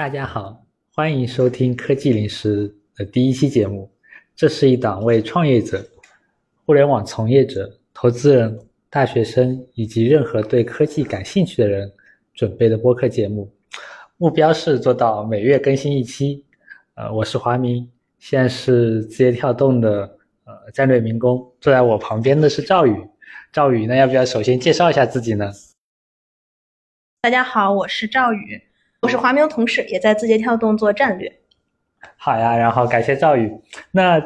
大家好，欢迎收听科技零食的第一期节目。这是一档为创业者、互联网从业者、投资人、大学生以及任何对科技感兴趣的人准备的播客节目。目标是做到每月更新一期。呃，我是华明，现在是字节跳动的呃战略民工。坐在我旁边的是赵宇。赵宇，那要不要首先介绍一下自己呢？大家好，我是赵宇，我是华明同事，也在字节跳动做战略。好呀，然后感谢赵宇。那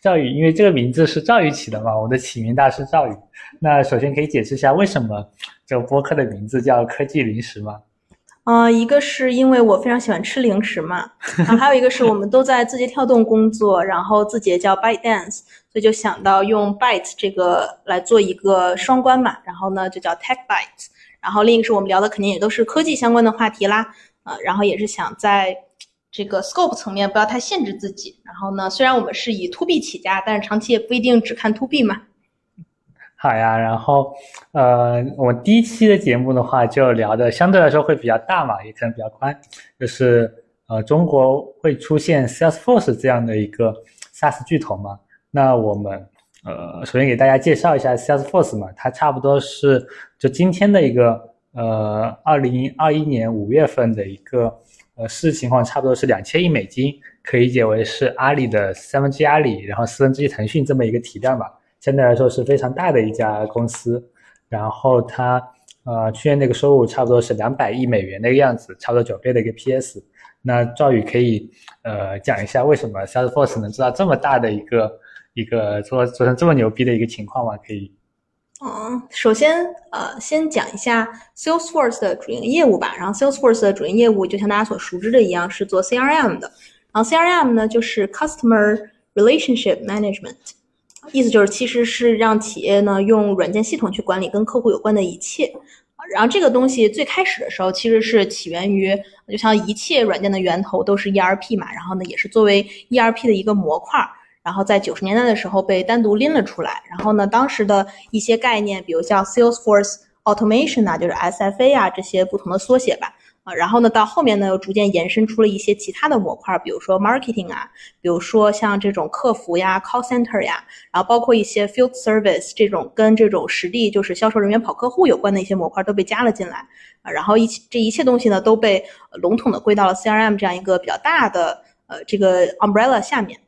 赵宇，因为这个名字是赵宇起的嘛，我的起名大师赵宇。那首先可以解释一下为什么这个播客的名字叫科技零食吗？呃，一个是因为我非常喜欢吃零食嘛，然后还有一个是我们都在字节跳动工作，然后字节叫 Byte Dance，所以就想到用 Byte 这个来做一个双关嘛，然后呢就叫 Tech Byte，然后另一个是我们聊的肯定也都是科技相关的话题啦，呃，然后也是想在这个 scope 层面不要太限制自己，然后呢虽然我们是以 to B 起家，但是长期也不一定只看 to B 嘛。好呀，然后，呃，我们第一期的节目的话，就聊的相对来说会比较大嘛，也可能比较宽，就是呃，中国会出现 Salesforce 这样的一个 SaaS 巨头嘛？那我们呃，首先给大家介绍一下 Salesforce 嘛，它差不多是就今天的一个呃，二零二一年五月份的一个呃市情况，差不多是两千亿美金，可以理解为是阿里的三分之一阿里，然后四分之一腾讯这么一个体量吧。相对来说是非常大的一家公司，然后它呃去年那个收入差不多是两百亿美元那个样子，差不多九倍的一个 PS。那赵宇可以呃讲一下为什么 Salesforce 能做到这么大的一个一个做做成这么牛逼的一个情况吗？可以。嗯，首先呃先讲一下 Salesforce 的主营业务吧。然后 Salesforce 的主营业务就像大家所熟知的一样，是做 CRM 的。然后 CRM 呢就是 Customer Relationship Management。意思就是，其实是让企业呢用软件系统去管理跟客户有关的一切。然后这个东西最开始的时候其实是起源于，就像一切软件的源头都是 ERP 嘛，然后呢也是作为 ERP 的一个模块，然后在九十年代的时候被单独拎了出来。然后呢，当时的一些概念，比如像 Salesforce Automation 啊，就是 SFA 啊这些不同的缩写吧。啊，然后呢，到后面呢，又逐渐延伸出了一些其他的模块，比如说 marketing 啊，比如说像这种客服呀、call center 呀，然后包括一些 field service 这种跟这种实地就是销售人员跑客户有关的一些模块都被加了进来啊，然后一这一切东西呢，都被笼统的归到了 CRM 这样一个比较大的呃这个 umbrella 下面。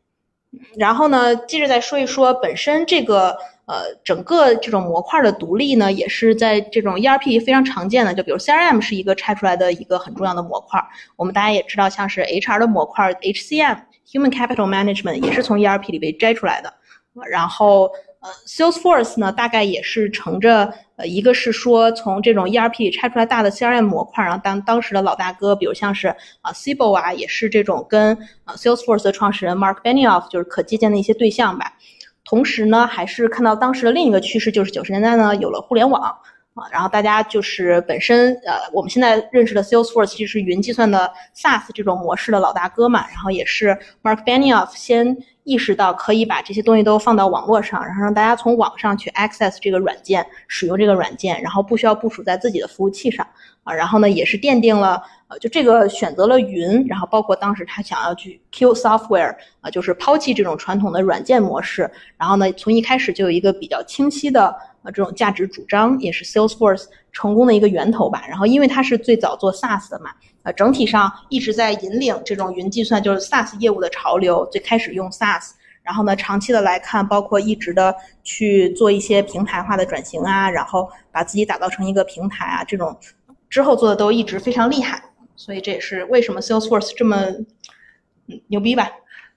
然后呢，接着再说一说本身这个。呃，整个这种模块的独立呢，也是在这种 ERP 非常常见的。就比如 CRM 是一个拆出来的一个很重要的模块。我们大家也知道，像是 HR 的模块 HCM（Human Capital Management） 也是从 ERP 里被摘出来的。然后，呃，Salesforce 呢，大概也是乘着呃，一个是说从这种 ERP 拆出来大的 CRM 模块，然后当当时的老大哥，比如像是啊 Sibel 啊，也是这种跟啊 Salesforce 的创始人 Mark Benioff 就是可借鉴的一些对象吧。同时呢，还是看到当时的另一个趋势，就是九十年代呢有了互联网啊，然后大家就是本身呃，我们现在认识的 Salesforce 其实是云计算的 SaaS 这种模式的老大哥嘛，然后也是 Mark Benioff 先意识到可以把这些东西都放到网络上，然后让大家从网上去 access 这个软件，使用这个软件，然后不需要部署在自己的服务器上啊，然后呢也是奠定了呃。就这个选择了云，然后包括当时他想要去 kill software 啊，就是抛弃这种传统的软件模式。然后呢，从一开始就有一个比较清晰的呃这种价值主张，也是 Salesforce 成功的一个源头吧。然后因为它是最早做 SaaS 的嘛，呃，整体上一直在引领这种云计算就是 SaaS 业务的潮流。最开始用 SaaS，然后呢，长期的来看，包括一直的去做一些平台化的转型啊，然后把自己打造成一个平台啊，这种之后做的都一直非常厉害。所以这也是为什么 Salesforce 这么牛逼吧？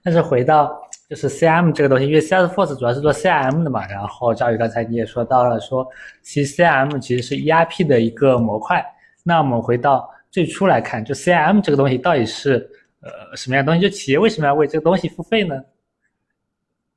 但是回到就是 CM 这个东西，因为 Salesforce 主要是做 CM 的嘛。然后赵宇刚才你也说到了，说其实 CM 其实是 ERP 的一个模块。那我们回到最初来看，就 CRM 这个东西到底是呃什么样的东西？就企业为什么要为这个东西付费呢？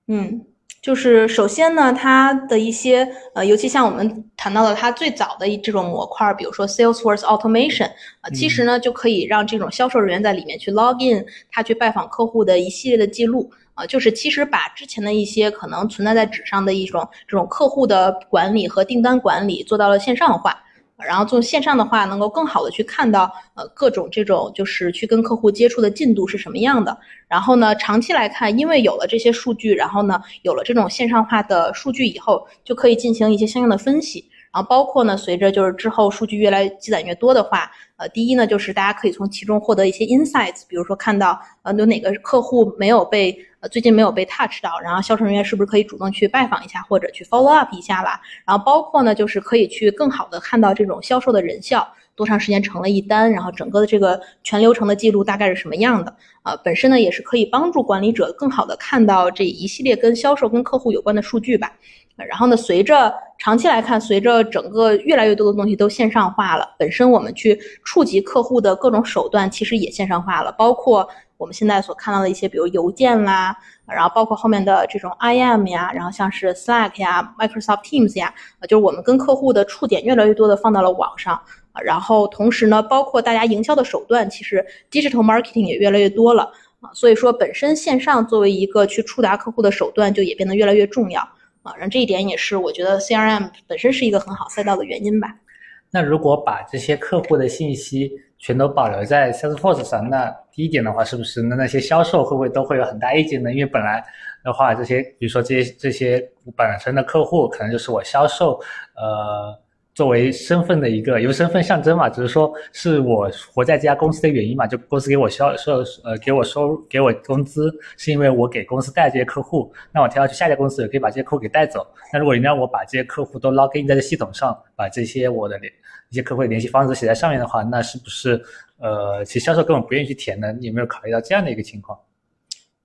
嗯。就是首先呢，它的一些呃，尤其像我们谈到的它最早的这种模块，比如说 Salesforce Automation 啊，其实呢就可以让这种销售人员在里面去 log in，他去拜访客户的一系列的记录啊，就是其实把之前的一些可能存在在纸上的一种这种客户的管理和订单管理做到了线上化。然后做线上的话，能够更好的去看到呃各种这种就是去跟客户接触的进度是什么样的。然后呢，长期来看，因为有了这些数据，然后呢有了这种线上化的数据以后，就可以进行一些相应的分析。然后包括呢，随着就是之后数据越来积攒越多的话，呃，第一呢就是大家可以从其中获得一些 insights，比如说看到呃有哪个客户没有被呃最近没有被 touch 到，然后销售人员是不是可以主动去拜访一下或者去 follow up 一下啦？然后包括呢就是可以去更好的看到这种销售的人效，多长时间成了一单，然后整个的这个全流程的记录大概是什么样的？呃，本身呢也是可以帮助管理者更好的看到这一系列跟销售跟客户有关的数据吧。然后呢，随着长期来看，随着整个越来越多的东西都线上化了，本身我们去触及客户的各种手段其实也线上化了，包括我们现在所看到的一些，比如邮件啦，然后包括后面的这种 IM 呀，然后像是 Slack 呀、Microsoft Teams 呀，就是我们跟客户的触点越来越多的放到了网上，然后同时呢，包括大家营销的手段，其实 digital marketing 也越来越多了。啊，所以说本身线上作为一个去触达客户的手段，就也变得越来越重要。啊，然后这一点也是我觉得 CRM 本身是一个很好赛道的原因吧。那如果把这些客户的信息全都保留在 Salesforce 上，那第一点的话，是不是那那些销售会不会都会有很大意见呢？因为本来的话，这些比如说这些这些本身的客户，可能就是我销售，呃。作为身份的一个由身份象征嘛，只是说是我活在这家公司的原因嘛，就公司给我销售呃给我收给我工资，是因为我给公司带这些客户，那我跳去下一家公司也可以把这些客户给带走。那如果你让我把这些客户都 log in 在这系统上，把这些我的联一些客户的联系方式写在上面的话，那是不是呃其实销售根本不愿意去填呢？你有没有考虑到这样的一个情况？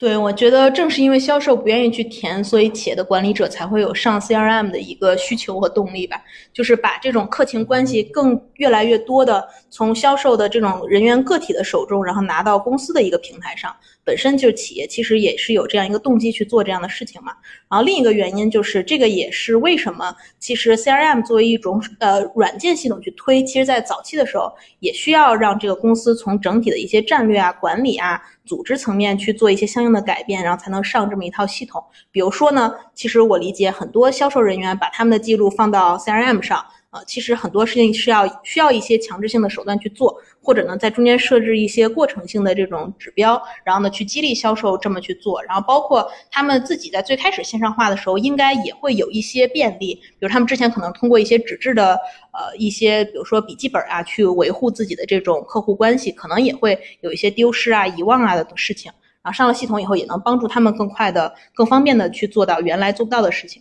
对，我觉得正是因为销售不愿意去填，所以企业的管理者才会有上 CRM 的一个需求和动力吧。就是把这种客情关系更越来越多的从销售的这种人员个体的手中，然后拿到公司的一个平台上。本身就是企业其实也是有这样一个动机去做这样的事情嘛。然后另一个原因就是这个也是为什么其实 CRM 作为一种呃软件系统去推，其实在早期的时候也需要让这个公司从整体的一些战略啊、管理啊。组织层面去做一些相应的改变，然后才能上这么一套系统。比如说呢，其实我理解很多销售人员把他们的记录放到 CRM 上。呃，其实很多事情是要需要一些强制性的手段去做，或者呢，在中间设置一些过程性的这种指标，然后呢，去激励销售这么去做。然后包括他们自己在最开始线上化的时候，应该也会有一些便利，比如他们之前可能通过一些纸质的呃一些，比如说笔记本啊，去维护自己的这种客户关系，可能也会有一些丢失啊、遗忘啊的事情。然后上了系统以后，也能帮助他们更快的、更方便的去做到原来做不到的事情。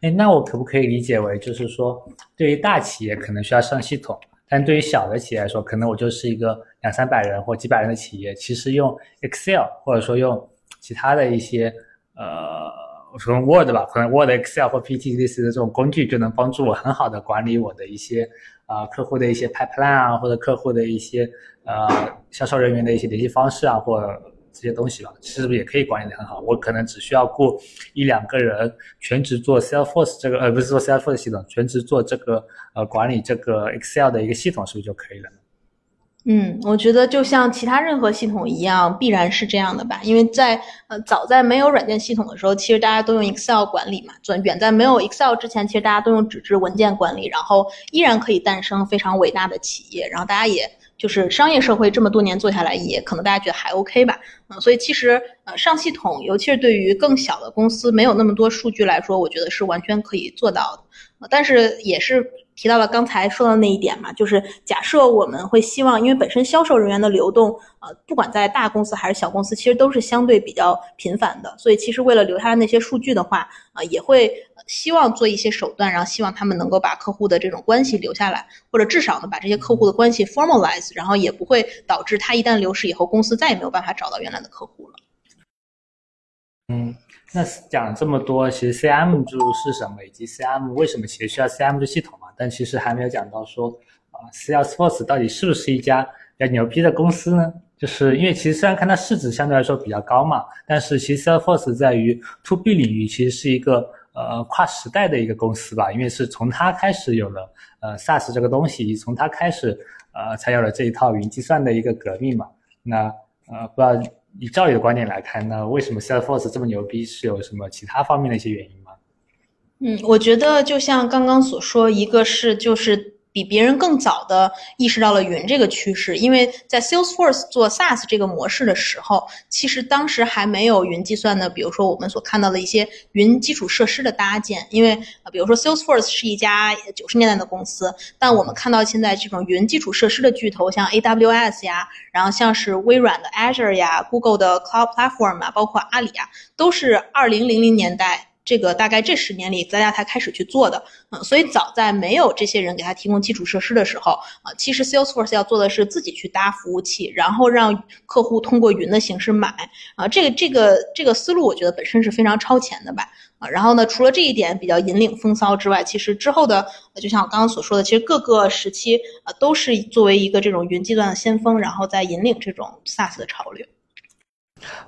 哎，那我可不可以理解为，就是说，对于大企业可能需要上系统，但对于小的企业来说，可能我就是一个两三百人或几百人的企业，其实用 Excel 或者说用其他的一些，呃，我说 Word 吧，可能 Word、Excel 或 PPT 类似的这种工具，就能帮助我很好的管理我的一些啊客户的一些 pipeline 啊，或者客户的一些呃销售人员的一些联系方式啊，或。这些东西吧，是不是也可以管理的很好？我可能只需要雇一两个人，全职做 Salesforce 这个，呃，不是做 Salesforce 系统，全职做这个，呃，管理这个 Excel 的一个系统，是不是就可以了？嗯，我觉得就像其他任何系统一样，必然是这样的吧。因为在呃，早在没有软件系统的时候，其实大家都用 Excel 管理嘛。远远在没有 Excel 之前，其实大家都用纸质文件管理，然后依然可以诞生非常伟大的企业。然后大家也。就是商业社会这么多年做下来，也可能大家觉得还 OK 吧，嗯，所以其实呃上系统，尤其是对于更小的公司，没有那么多数据来说，我觉得是完全可以做到的。但是也是提到了刚才说的那一点嘛，就是假设我们会希望，因为本身销售人员的流动，呃，不管在大公司还是小公司，其实都是相对比较频繁的，所以其实为了留下来那些数据的话，啊，也会。希望做一些手段，然后希望他们能够把客户的这种关系留下来，或者至少呢把这些客户的关系 formalize，然后也不会导致他一旦流失以后，公司再也没有办法找到原来的客户了。那讲这么多，其实 CM 就是什么，以及 CM 为什么其实需要 CM 的系统嘛？但其实还没有讲到说啊，Salesforce 到底是不是一家比较牛逼的公司呢？就是因为其实虽然看它市值相对来说比较高嘛，但是其实 Salesforce 在于 To B 领域其实是一个。呃，跨时代的一个公司吧，因为是从它开始有了呃 SaaS 这个东西，从它开始呃才有了这一套云计算的一个革命嘛。那呃，不知道以赵宇的观点来看，那为什么 Salesforce 这么牛逼？是有什么其他方面的一些原因吗？嗯，我觉得就像刚刚所说，一个是就是。比别人更早的意识到了云这个趋势，因为在 Salesforce 做 SaaS 这个模式的时候，其实当时还没有云计算的，比如说我们所看到的一些云基础设施的搭建。因为呃，比如说 Salesforce 是一家九十年代的公司，但我们看到现在这种云基础设施的巨头，像 AWS 呀，然后像是微软的 Azure 呀，Google 的 Cloud Platform 啊，包括阿里啊，都是二零零零年代。这个大概这十年里，大家才开始去做的，嗯，所以早在没有这些人给他提供基础设施的时候，啊，其实 Salesforce 要做的是自己去搭服务器，然后让客户通过云的形式买，啊，这个这个这个思路，我觉得本身是非常超前的吧，啊，然后呢，除了这一点比较引领风骚之外，其实之后的，就像我刚刚所说的，其实各个时期啊，都是作为一个这种云计算的先锋，然后在引领这种 SaaS 的潮流。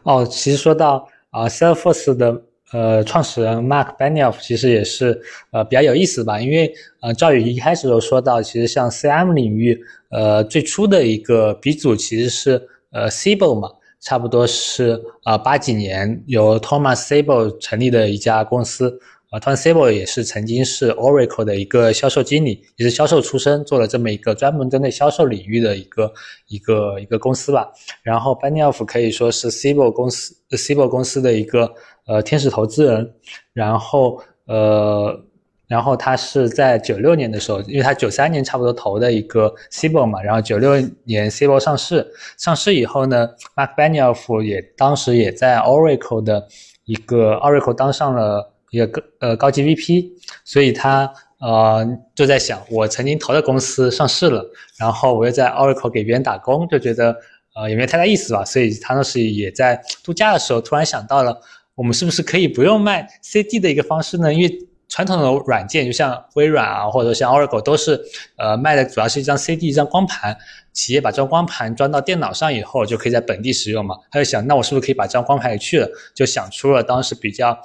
哦，其实说到啊，Salesforce 的。呃，创始人 Mark Benioff 其实也是呃比较有意思吧，因为呃赵宇一开始有说到，其实像 CM 领域，呃最初的一个鼻祖其实是呃 Siebel 嘛，差不多是啊八几年由 Thomas Siebel 成立的一家公司。啊，Tom Siebel 也是曾经是 Oracle 的一个销售经理，也是销售出身，做了这么一个专门针对销售领域的一个一个一个公司吧。然后 Benioff 可以说是 Siebel 公司 Siebel 公司的一个呃天使投资人。然后呃，然后他是在九六年的时候，因为他九三年差不多投的一个 c i b o 嘛，然后九六年 c i b o 上市，上市以后呢，Mark Benioff 也当时也在 Oracle 的一个 Oracle 当上了。一个呃高级 VP，所以他呃就在想，我曾经投的公司上市了，然后我又在 Oracle 给别人打工，就觉得呃也没太大意思吧。所以他当时也在度假的时候，突然想到了，我们是不是可以不用卖 CD 的一个方式呢？因为传统的软件，就像微软啊，或者像 Oracle，都是呃卖的主要是一张 CD，一张光盘。企业把这张光盘装到电脑上以后，就可以在本地使用嘛。他就想，那我是不是可以把这张光盘给去了？就想出了当时比较。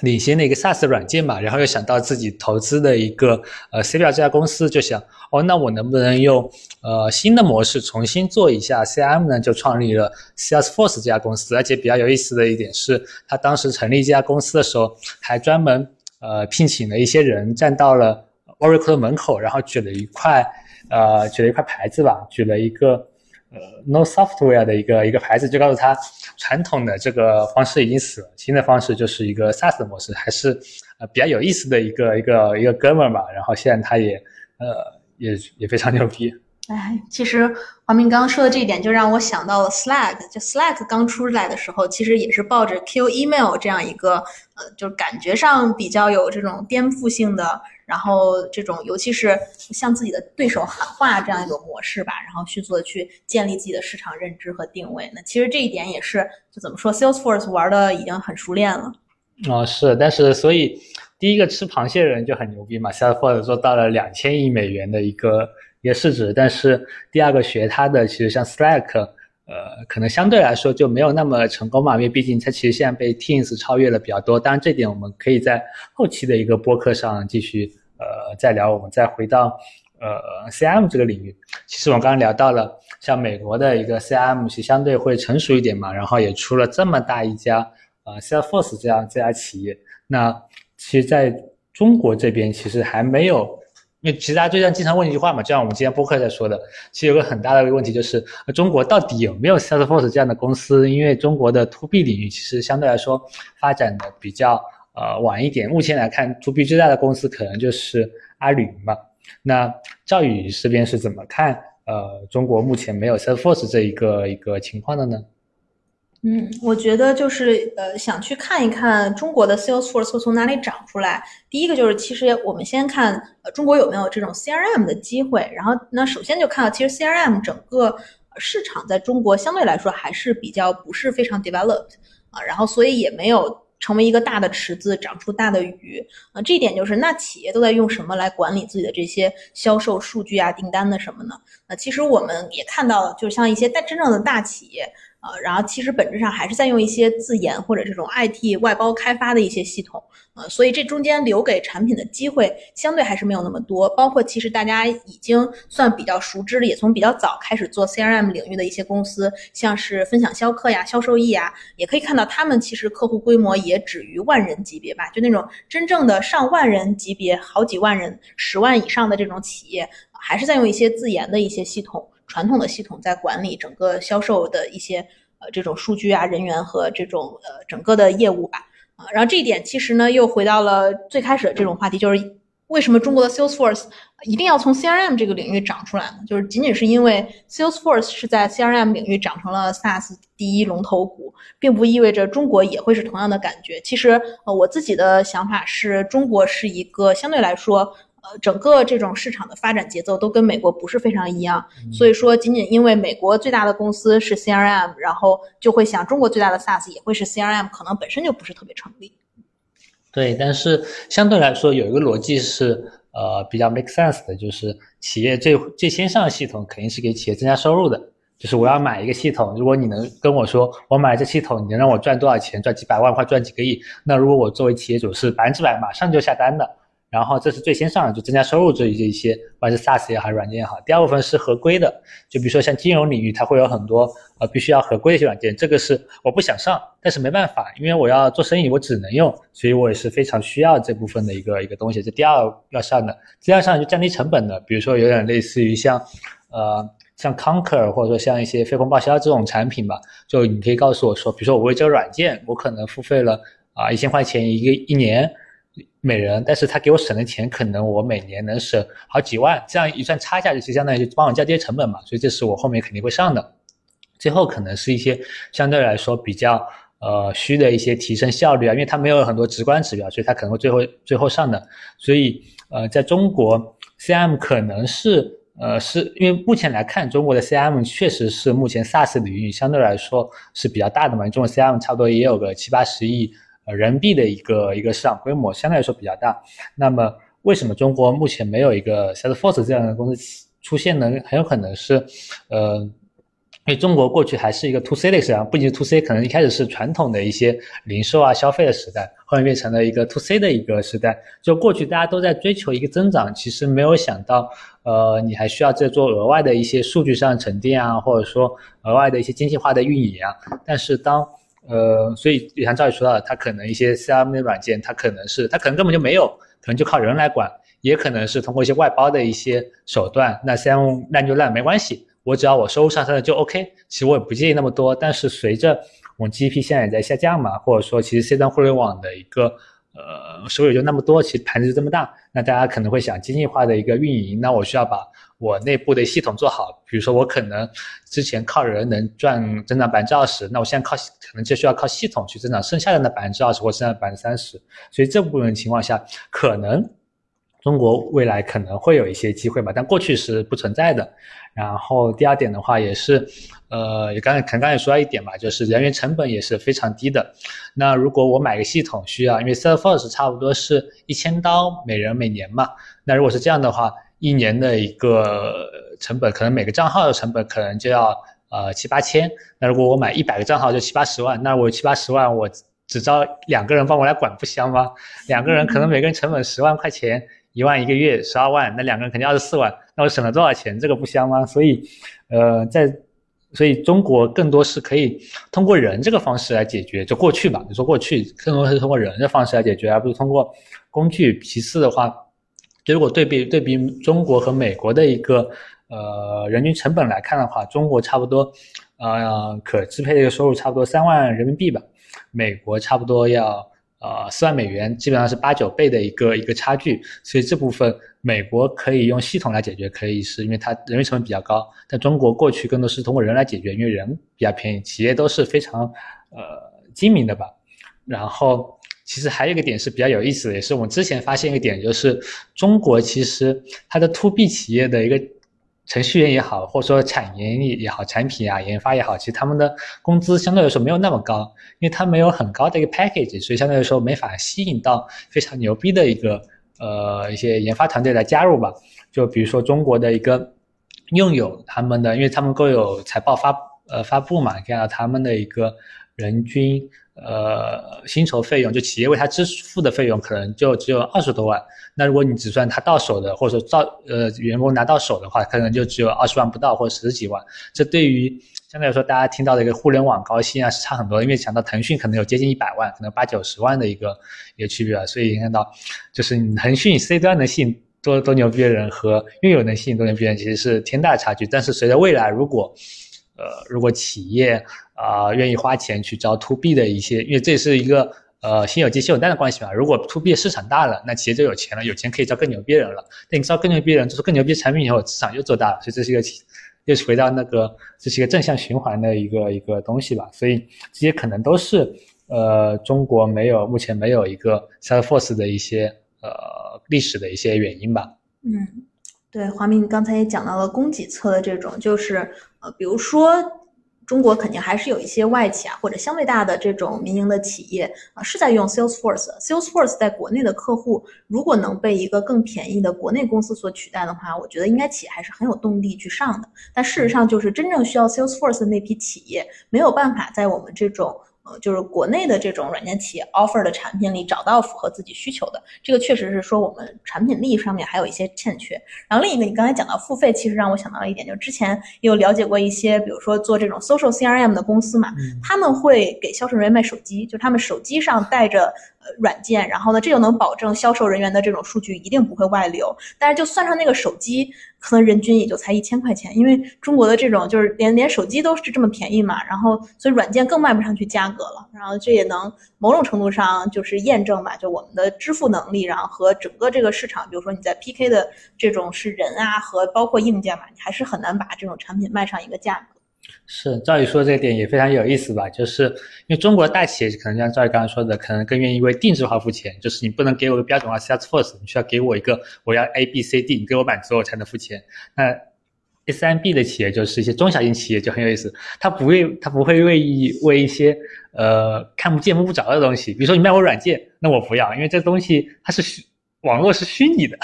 领先的一个 SaaS 软件嘛，然后又想到自己投资的一个呃 c b l 这家公司，就想哦，那我能不能用呃新的模式重新做一下 CM 呢？就创立了 Salesforce 这家公司。而且比较有意思的一点是，他当时成立这家公司的时候，还专门呃聘请了一些人站到了 Oracle 的门口，然后举了一块呃举了一块牌子吧，举了一个。呃，no software 的一个一个牌子，就告诉他，传统的这个方式已经死了，新的方式就是一个 SaaS 模式，还是呃比较有意思的一个一个一个哥们儿吧。然后现在他也呃也也非常牛逼。哎，其实黄明刚刚说的这一点，就让我想到了 Slack。就 Slack 刚出来的时候，其实也是抱着 kill email 这样一个呃，就感觉上比较有这种颠覆性的。然后这种，尤其是向自己的对手喊话这样一种模式吧，然后去做去建立自己的市场认知和定位。那其实这一点也是，就怎么说，Salesforce 玩的已经很熟练了。哦，是，但是所以第一个吃螃蟹的人就很牛逼嘛，Salesforce 做到了两千亿美元的一个一个市值，但是第二个学它的，其实像 Slack。呃，可能相对来说就没有那么成功嘛，因为毕竟它其实现在被 Teams 超越了比较多。当然，这点我们可以在后期的一个播客上继续呃再聊。我们再回到呃 CM 这个领域，其实我们刚刚聊到了，像美国的一个 CM 其实相对会成熟一点嘛，然后也出了这么大一家呃 Salesforce 这样这家企业。那其实在中国这边其实还没有。因为其实大家就像经常问一句话嘛，就像我们今天播客在说的，其实有个很大的一个问题就是，中国到底有没有 Salesforce 这样的公司？因为中国的 To B 领域其实相对来说发展的比较呃晚一点。目前来看，To B 最大的公司可能就是阿里云嘛。那赵宇这边是怎么看呃中国目前没有 Salesforce 这一个一个情况的呢？嗯，我觉得就是呃，想去看一看中国的 Salesforce 会从哪里长出来。第一个就是，其实我们先看呃中国有没有这种 CRM 的机会。然后，那首先就看到，其实 CRM 整个市场在中国相对来说还是比较不是非常 developed 啊，然后所以也没有成为一个大的池子，长出大的鱼啊。这一点就是，那企业都在用什么来管理自己的这些销售数据啊、订单的什么呢？那其实我们也看到了，就像一些大真正的大企业。呃，然后其实本质上还是在用一些自研或者这种 IT 外包开发的一些系统，呃，所以这中间留给产品的机会相对还是没有那么多。包括其实大家已经算比较熟知的，也从比较早开始做 CRM 领域的一些公司，像是分享销客呀、销售易啊，也可以看到他们其实客户规模也止于万人级别吧，就那种真正的上万人级别、好几万人、十万以上的这种企业，还是在用一些自研的一些系统。传统的系统在管理整个销售的一些呃这种数据啊、人员和这种呃整个的业务吧，啊，然后这一点其实呢又回到了最开始的这种话题，就是为什么中国的 Salesforce 一定要从 CRM 这个领域长出来呢？就是仅仅是因为 Salesforce 是在 CRM 领域长成了 SaaS 第一龙头股，并不意味着中国也会是同样的感觉。其实呃我自己的想法是中国是一个相对来说。呃，整个这种市场的发展节奏都跟美国不是非常一样，所以说仅仅因为美国最大的公司是 CRM，然后就会想中国最大的 SaaS 也会是 CRM，可能本身就不是特别成立。对，但是相对来说有一个逻辑是呃比较 make sense 的，就是企业最最先上的系统肯定是给企业增加收入的，就是我要买一个系统，如果你能跟我说我买这系统你能让我赚多少钱，赚几百万或赚几个亿，那如果我作为企业主是百分之百马上就下单的。然后这是最先上的，就增加收入这一这一些，不管是 SaaS 也好，软件也好。第二部分是合规的，就比如说像金融领域，它会有很多呃必须要合规的一些软件。这个是我不想上，但是没办法，因为我要做生意，我只能用，所以我也是非常需要这部分的一个一个东西。这第二要上的，第二上就降低成本的，比如说有点类似于像呃像 Conquer 或者说像一些飞鸿报销这种产品吧，就你可以告诉我说，比如说我为这个软件，我可能付费了啊一千块钱一个一年。每人，但是他给我省的钱，可能我每年能省好几万，这样一算差价，就相当于就帮我降低成本嘛，所以这是我后面肯定会上的。最后可能是一些相对来说比较呃虚的一些提升效率啊，因为它没有很多直观指标，所以它可能会最后最后上的。所以呃，在中国 CM 可能是呃是因为目前来看，中国的 CM 确实是目前 SaaS 领域相对来说是比较大的嘛，中国 CM 差不多也有个七八十亿。呃，人民币的一个一个市场规模相对来说比较大。那么，为什么中国目前没有一个 Salesforce 这样的公司出现呢？很有可能是，呃，因为中国过去还是一个 To C 的市场，不仅是 To C，可能一开始是传统的一些零售啊、消费的时代，后面变成了一个 To C 的一个时代。就过去大家都在追求一个增长，其实没有想到，呃，你还需要再做额外的一些数据上沉淀啊，或者说额外的一些精细化的运营啊。但是当呃，所以也像赵宇说到的，它可能一些 CRM 的软件，它可能是它可能根本就没有，可能就靠人来管，也可能是通过一些外包的一些手段。那 CRM 烂就烂没关系，我只要我收入上升了就 OK。其实我也不介意那么多。但是随着我们 GDP 现在也在下降嘛，或者说其实 C 端互联网的一个呃收入就那么多，其实盘子就这么大，那大家可能会想精细化的一个运营，那我需要把。我内部的系统做好，比如说我可能之前靠人能赚增长百分之二十，那我现在靠可能就需要靠系统去增长剩下的那百分之二十或剩下百分之三十，所以这部分情况下，可能中国未来可能会有一些机会吧，但过去是不存在的。然后第二点的话也是，呃，也刚才可能刚才也说到一点吧，就是人员成本也是非常低的。那如果我买个系统需要，因为 Salesforce 差不多是一千刀每人每年嘛，那如果是这样的话。一年的一个成本，可能每个账号的成本可能就要呃七八千。那如果我买一百个账号就七八十万，那我七八十万我只招两个人帮我来管不香吗？两个人可能每个人成本十万块钱，一万一个月十二万，那两个人肯定二十四万，那我省了多少钱？这个不香吗？所以，呃，在所以中国更多是可以通过人这个方式来解决。就过去吧，你说过去更多是通过人的方式来解决，而不是通过工具。其次的话。就如果对比对比中国和美国的一个呃人均成本来看的话，中国差不多呃可支配的一个收入差不多三万人民币吧，美国差不多要呃四万美元，基本上是八九倍的一个一个差距。所以这部分美国可以用系统来解决，可以是因为它人员成本比较高，但中国过去更多是通过人来解决，因为人比较便宜，企业都是非常呃精明的吧，然后。其实还有一个点是比较有意思的，也是我们之前发现一个点，就是中国其实它的 to B 企业的一个程序员也好，或者说产研也好，产品啊研发也好，其实他们的工资相对来说没有那么高，因为他没有很高的一个 package，所以相对来说没法吸引到非常牛逼的一个呃一些研发团队来加入吧。就比如说中国的一个用友他们的，因为他们都有财报发呃发布嘛，看到他们的一个人均呃薪酬费用，就企业为他支付的费用可能就只有二十多万。那如果你只算他到手的，或者说到呃员工拿到手的话，可能就只有二十万不到或者十几万。这对于相对来说大家听到的一个互联网高薪啊是差很多，因为想到腾讯可能有接近一百万，可能八九十万的一个一个区别。所以看到就是你腾讯 C 端能吸引多多牛逼的人和拥有能吸引多牛逼的人其实是天大的差距。但是随着未来如果呃如果企业啊愿意花钱去招 To B 的一些，因为这是一个。呃，先有鸡先有蛋的关系嘛。如果 to B 市场大了，那企业就有钱了，有钱可以招更牛逼人了。那你招更牛逼人，就是更牛逼产品以后，市场又做大了。所以这是一个，又是回到那个，这是一个正向循环的一个一个东西吧。所以这些可能都是呃中国没有目前没有一个 Salesforce 的一些呃历史的一些原因吧。嗯，对，华明你刚才也讲到了供给侧的这种，就是呃，比如说。中国肯定还是有一些外企啊，或者相对大的这种民营的企业啊，是在用 Salesforce。Salesforce 在国内的客户，如果能被一个更便宜的国内公司所取代的话，我觉得应该企业还是很有动力去上的。但事实上，就是真正需要 Salesforce 的那批企业，没有办法在我们这种。呃，就是国内的这种软件企业 offer 的产品里找到符合自己需求的，这个确实是说我们产品力上面还有一些欠缺。然后另一个，你刚才讲到付费，其实让我想到了一点，就之前也有了解过一些，比如说做这种 social CRM 的公司嘛，他们会给销售人员卖手机，就他们手机上带着。软件，然后呢，这就能保证销售人员的这种数据一定不会外流。但是就算上那个手机，可能人均也就才一千块钱，因为中国的这种就是连连手机都是这么便宜嘛，然后所以软件更卖不上去价格了。然后这也能某种程度上就是验证吧，就我们的支付能力，然后和整个这个市场，比如说你在 PK 的这种是人啊和包括硬件嘛，你还是很难把这种产品卖上一个价格。是赵宇说这个点也非常有意思吧？就是因为中国大企业可能像赵宇刚刚说的，可能更愿意为定制化付钱，就是你不能给我个标准化 Salesforce，你需要给我一个我要 A B C D，你给我满足我才能付钱。那 S M B 的企业就是一些中小型企业就很有意思，他不会他不会愿意为一些呃看不见摸不着的东西，比如说你卖我软件，那我不要，因为这东西它是虚网络是虚拟的，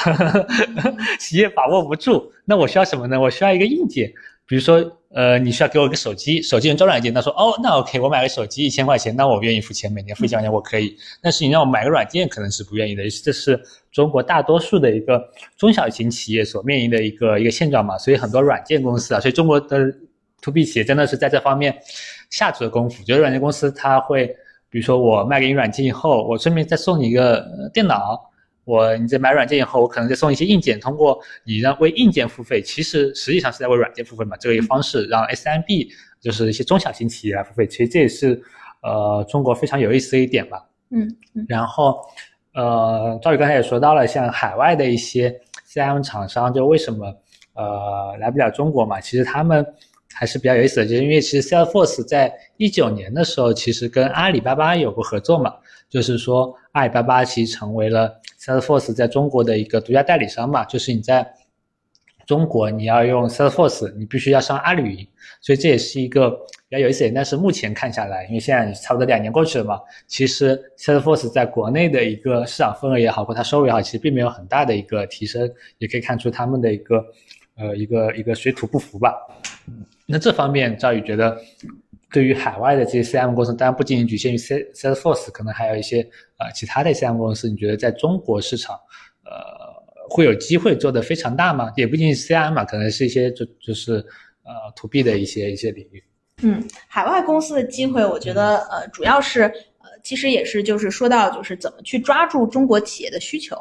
企业把握不住。那我需要什么呢？我需要一个硬件。比如说，呃，你需要给我一个手机，手机能装软件。他说，哦，那 OK，我买个手机一千块钱，那我愿意付钱，每年付一千块钱我可以。但是你让我买个软件，可能是不愿意的。这是中国大多数的一个中小型企业所面临的一个一个现状嘛。所以很多软件公司啊，所以中国的 to B 企业真的是在这方面下足了功夫。觉得软件公司他会，比如说我卖给你软件以后，我顺便再送你一个电脑。我你在买软件以后，我可能再送一些硬件，通过你让为硬件付费，其实实际上是在为软件付费嘛。这个一个方式让 SMB 就是一些中小型企业来付费，其实这也是呃中国非常有意思的一点吧。嗯，嗯然后呃赵宇刚才也说到了，像海外的一些 CM 厂商，就为什么呃来不了中国嘛？其实他们还是比较有意思的，就是因为其实 Salesforce 在一九年的时候，其实跟阿里巴巴有过合作嘛，就是说阿里巴巴其实成为了。Salesforce 在中国的一个独家代理商嘛，就是你在中国你要用 Salesforce，你必须要上阿里云，所以这也是一个比较有意思点。但是目前看下来，因为现在差不多两年过去了嘛，其实 Salesforce 在国内的一个市场份额也好，或它收入也好，其实并没有很大的一个提升，也可以看出他们的一个呃一个一个水土不服吧。那这方面赵宇觉得。对于海外的这些 CM 公司，当然不仅仅局限于 Salesforce，可能还有一些呃其他的 CM 公司。你觉得在中国市场，呃，会有机会做得非常大吗？也不仅是 CM 嘛，可能是一些就就是呃 To B 的一些一些领域。嗯，海外公司的机会，我觉得呃主要是呃其实也是就是说到就是怎么去抓住中国企业的需求。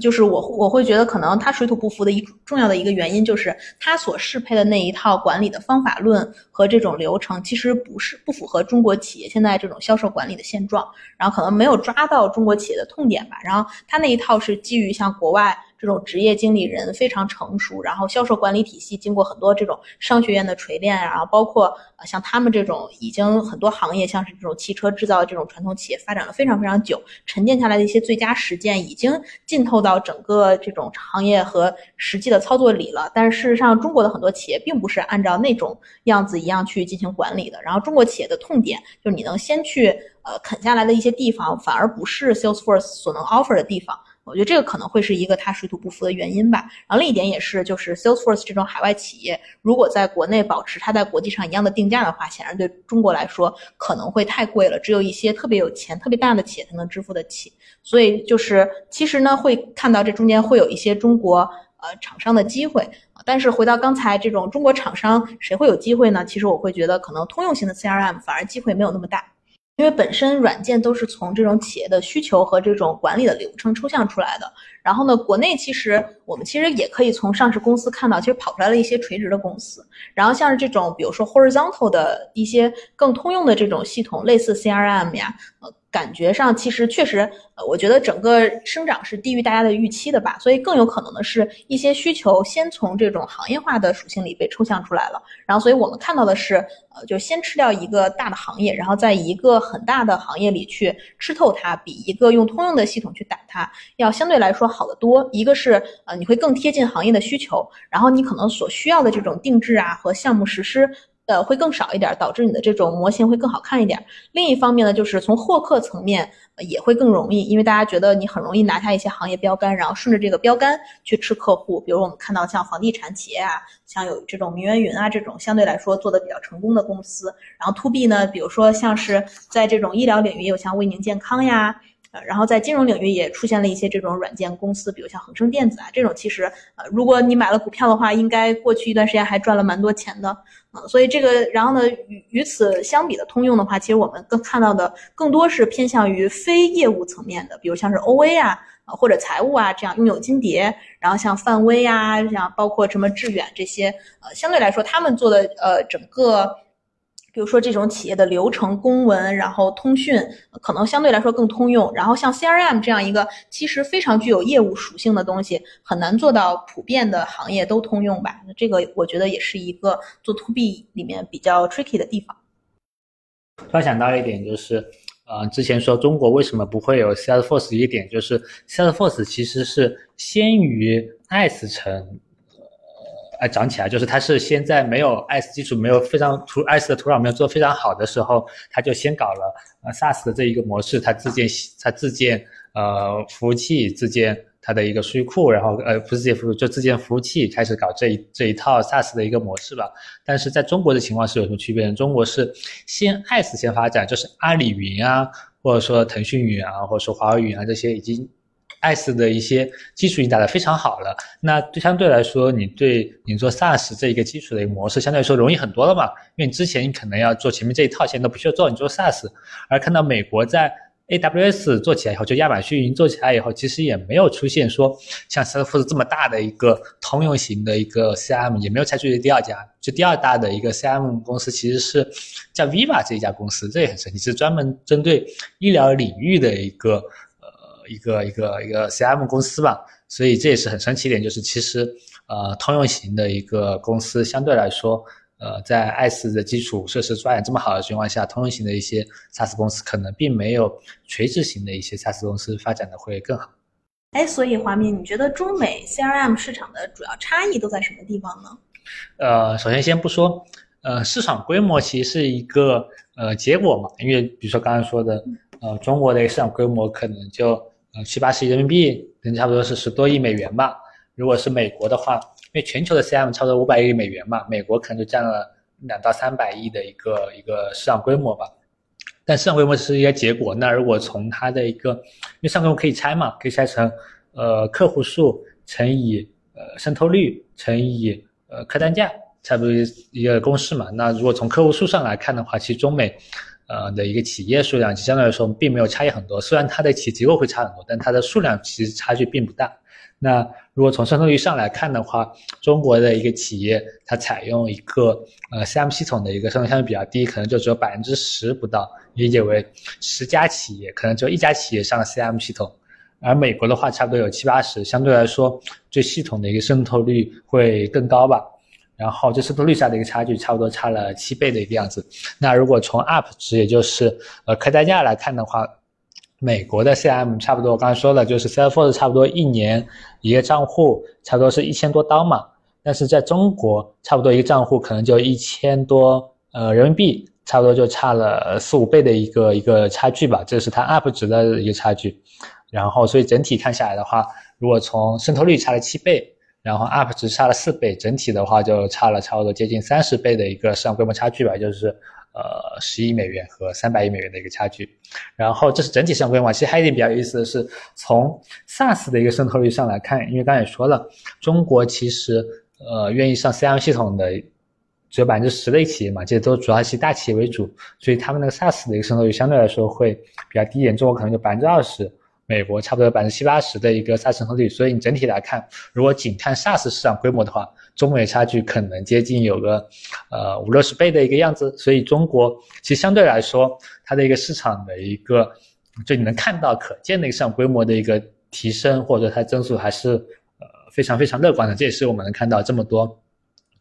就是我我会觉得，可能它水土不服的一重要的一个原因，就是它所适配的那一套管理的方法论和这种流程，其实不是不符合中国企业现在这种销售管理的现状，然后可能没有抓到中国企业的痛点吧。然后它那一套是基于像国外。这种职业经理人非常成熟，然后销售管理体系经过很多这种商学院的锤炼，然后包括呃像他们这种已经很多行业，像是这种汽车制造这种传统企业发展了非常非常久，沉淀下来的一些最佳实践已经浸透到整个这种行业和实际的操作里了。但是事实上，中国的很多企业并不是按照那种样子一样去进行管理的。然后中国企业的痛点就是你能先去呃啃下来的一些地方，反而不是 Salesforce 所能 offer 的地方。我觉得这个可能会是一个它水土不服的原因吧。然后另一点也是，就是 Salesforce 这种海外企业，如果在国内保持它在国际上一样的定价的话，显然对中国来说可能会太贵了，只有一些特别有钱、特别大的企业才能支付得起。所以就是其实呢，会看到这中间会有一些中国呃厂商的机会。但是回到刚才这种中国厂商谁会有机会呢？其实我会觉得可能通用型的 CRM 反而机会没有那么大。因为本身软件都是从这种企业的需求和这种管理的流程抽象出来的。然后呢，国内其实我们其实也可以从上市公司看到，其实跑出来了一些垂直的公司。然后像是这种，比如说 horizontal 的一些更通用的这种系统，类似 CRM 呀，呃。感觉上其实确实，呃，我觉得整个生长是低于大家的预期的吧，所以更有可能的是一些需求先从这种行业化的属性里被抽象出来了，然后所以我们看到的是，呃，就先吃掉一个大的行业，然后在一个很大的行业里去吃透它，比一个用通用的系统去打它要相对来说好得多。一个是，呃，你会更贴近行业的需求，然后你可能所需要的这种定制啊和项目实施。呃，会更少一点，导致你的这种模型会更好看一点。另一方面呢，就是从获客层面也会更容易，因为大家觉得你很容易拿下一些行业标杆，然后顺着这个标杆去吃客户。比如我们看到像房地产企业啊，像有这种名媛云啊这种相对来说做的比较成功的公司。然后 to B 呢，比如说像是在这种医疗领域，有像卫宁健康呀。然后在金融领域也出现了一些这种软件公司，比如像恒生电子啊这种，其实呃，如果你买了股票的话，应该过去一段时间还赚了蛮多钱的，嗯，所以这个，然后呢，与与此相比的通用的话，其实我们更看到的更多是偏向于非业务层面的，比如像是 OA 啊，或者财务啊这样拥有金蝶，然后像范威啊，像包括什么致远这些，呃，相对来说他们做的呃整个。比如说这种企业的流程、公文，然后通讯，可能相对来说更通用。然后像 CRM 这样一个其实非常具有业务属性的东西，很难做到普遍的行业都通用吧？那这个我觉得也是一个做 To B 里面比较 tricky 的地方。突然想到一点就是，呃，之前说中国为什么不会有 Salesforce？一点就是 Salesforce 其实是先于 S 城。哎，长起来就是它是先在没有 S 基础、没有非常土 S 的土壤没有做非常好的时候，它就先搞了呃 SaaS 的这一个模式，它自建它自建呃服务器，自建它的一个数据库，然后呃不是自建服务就自建服务器开始搞这一这一套 SaaS 的一个模式吧。但是在中国的情况是有什么区别呢？中国是先 S 先发展，就是阿里云啊，或者说腾讯云啊，或者说华为云啊这些已经。S 的一些基础已经打得非常好了，那对相对来说，你对你做 SaaS 这一个基础的一个模式，相对来说容易很多了嘛？因为你之前你可能要做前面这一套，现在都不需要做，你做 SaaS。而看到美国在 AWS 做起来以后，就亚马逊云做起来以后，其实也没有出现说像 Salesforce 这么大的一个通用型的一个 CRM，也没有采取第二家，就第二大的一个 CRM 公司其实是叫 Viva 这一家公司，这也很神奇，是专门针对医疗领域的一个。一个一个一个 CM 公司吧，所以这也是很神奇一点，就是其实呃通用型的一个公司相对来说，呃在 S 的基础设施发展这么好的情况下，通用型的一些 SaaS 公司可能并没有垂直型的一些 SaaS 公司发展的会更好。哎，所以华明，你觉得中美 CRM 市场的主要差异都在什么地方呢？呃，首先先不说，呃市场规模其实是一个呃结果嘛，因为比如说刚才说的，呃中国的市场规模可能就呃，七八十亿人民币，可能差不多是十多亿美元吧。如果是美国的话，因为全球的 CM 差不多五百亿美元嘛，美国可能就占了两到三百亿的一个一个市场规模吧。但市场规模是一个结果，那如果从它的一个，因为市场规模可以拆嘛，可以拆成呃客户数乘以呃渗透率乘以呃客单价，差不多一个公式嘛。那如果从客户数上来看的话，其实中美。呃的一个企业数量，相对来说并没有差异很多。虽然它的企业结构会差很多，但它的数量其实差距并不大。那如果从渗透率上来看的话，中国的一个企业它采用一个呃 CM 系统的一个渗透相对比较低，可能就只有百分之十不到，理解为十家企业可能只有一家企业上了 CM 系统。而美国的话，差不多有七八十，相对来说对系统的一个渗透率会更高吧。然后这渗透率下的一个差距，差不多差了七倍的一个样子。那如果从 UP 值，也就是呃客单价来看的话，美国的 CM 差不多，我刚才说了，就是 Salesforce 差不多一年一个账户，差不多是一千多刀嘛。但是在中国，差不多一个账户可能就一千多呃人民币，差不多就差了四五倍的一个一个差距吧。这是它 UP 值的一个差距。然后所以整体看下来的话，如果从渗透率差了七倍，然后 UP 值差了四倍，整体的话就差了差不多接近三十倍的一个市场规模差距吧，就是呃十亿美元和三百亿美元的一个差距。然后这是整体市场规模。其实还有一点比较有意思的是，从 SaaS 的一个渗透率上来看，因为刚才也说了，中国其实呃愿意上 CRM 系统的。只有百分之十的企业嘛，这些都主要是大企业为主，所以他们那个 SaaS 的一个渗透率相对来说会比较低一点。中国可能就百分之二十，美国差不多百分之七八十的一个 SaaS 渗透率。所以你整体来看，如果仅看 SaaS 市场规模的话，中美差距可能接近有个呃五六十倍的一个样子。所以中国其实相对来说，它的一个市场的一个就你能看到可见的一个市场规模的一个提升，或者它增速还是呃非常非常乐观的。这也是我们能看到这么多。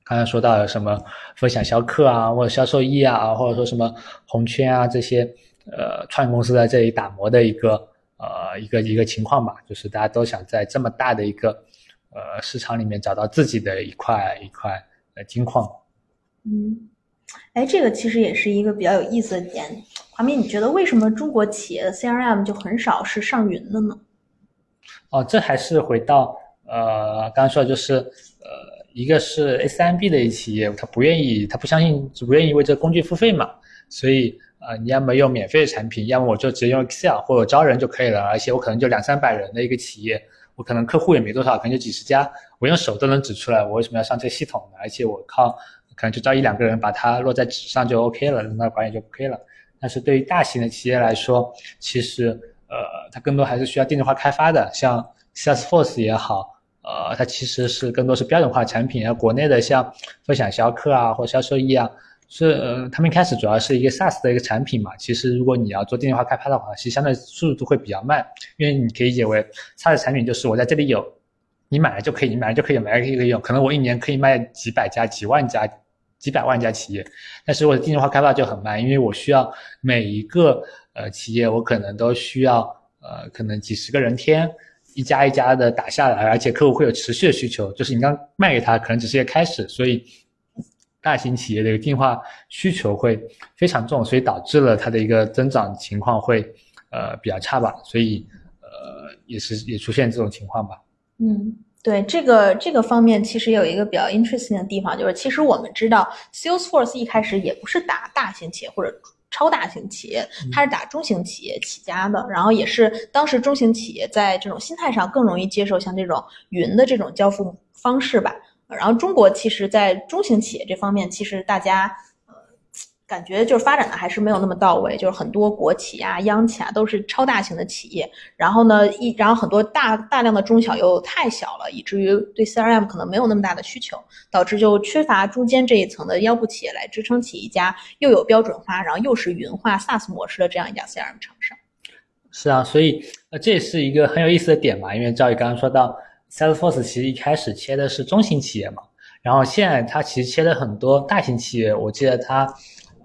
刚才说到什么分享销客啊，或者销售易啊，或者说什么红圈啊这些，呃，创业公司在这里打磨的一个呃一个一个情况吧，就是大家都想在这么大的一个呃市场里面找到自己的一块一块呃金矿。嗯，哎，这个其实也是一个比较有意思的点。华明，你觉得为什么中国企业的 CRM 就很少是上云的呢？哦，这还是回到呃刚刚说的就是呃。一个是 SMB 的企业，他不愿意，他不相信，不愿意为这个工具付费嘛，所以呃，你要么用免费的产品，要么我就直接用 Excel 或者招人就可以了，而且我可能就两三百人的一个企业，我可能客户也没多少，可能就几十家，我用手都能指出来，我为什么要上这系统呢？而且我靠，可能就招一两个人把它落在纸上就 OK 了，那管理就 OK 了。但是对于大型的企业来说，其实呃，它更多还是需要定制化开发的，像 Salesforce 也好。呃，它其实是更多是标准化产品，而国内的像分享销客啊，或销售易啊，是呃，他们一开始主要是一个 SaaS 的一个产品嘛。其实如果你要做定制化开发的话，其实相对速度会比较慢，因为你可以理解为 SaaS 产品就是我在这里有，你买了就可以，你买了就可以，买了可以可以用，可能我一年可以卖几百家、几万家、几百万家企业。但是我的定制化开发就很慢，因为我需要每一个呃企业，我可能都需要呃可能几十个人天。一家一家的打下来，而且客户会有持续的需求，就是你刚卖给他，可能只是一个开始，所以大型企业的一个进化需求会非常重，所以导致了它的一个增长情况会呃比较差吧，所以呃也是也出现这种情况吧。嗯，对，这个这个方面其实有一个比较 interesting 的地方，就是其实我们知道 Salesforce 一开始也不是打大型企业或者。超大型企业，它是打中型企业起家的，然后也是当时中型企业在这种心态上更容易接受像这种云的这种交付方式吧。然后中国其实，在中型企业这方面，其实大家呃。感觉就是发展的还是没有那么到位，就是很多国企啊、央企啊都是超大型的企业，然后呢一然后很多大大量的中小又太小了，以至于对 CRM 可能没有那么大的需求，导致就缺乏中间这一层的腰部企业来支撑起一家又有标准化，然后又是云化 SaaS 模式的这样一家 CRM 厂商。是啊，所以呃这也是一个很有意思的点嘛，因为赵宇刚刚说到 Salesforce 其实一开始切的是中型企业嘛，然后现在它其实切了很多大型企业，我记得它。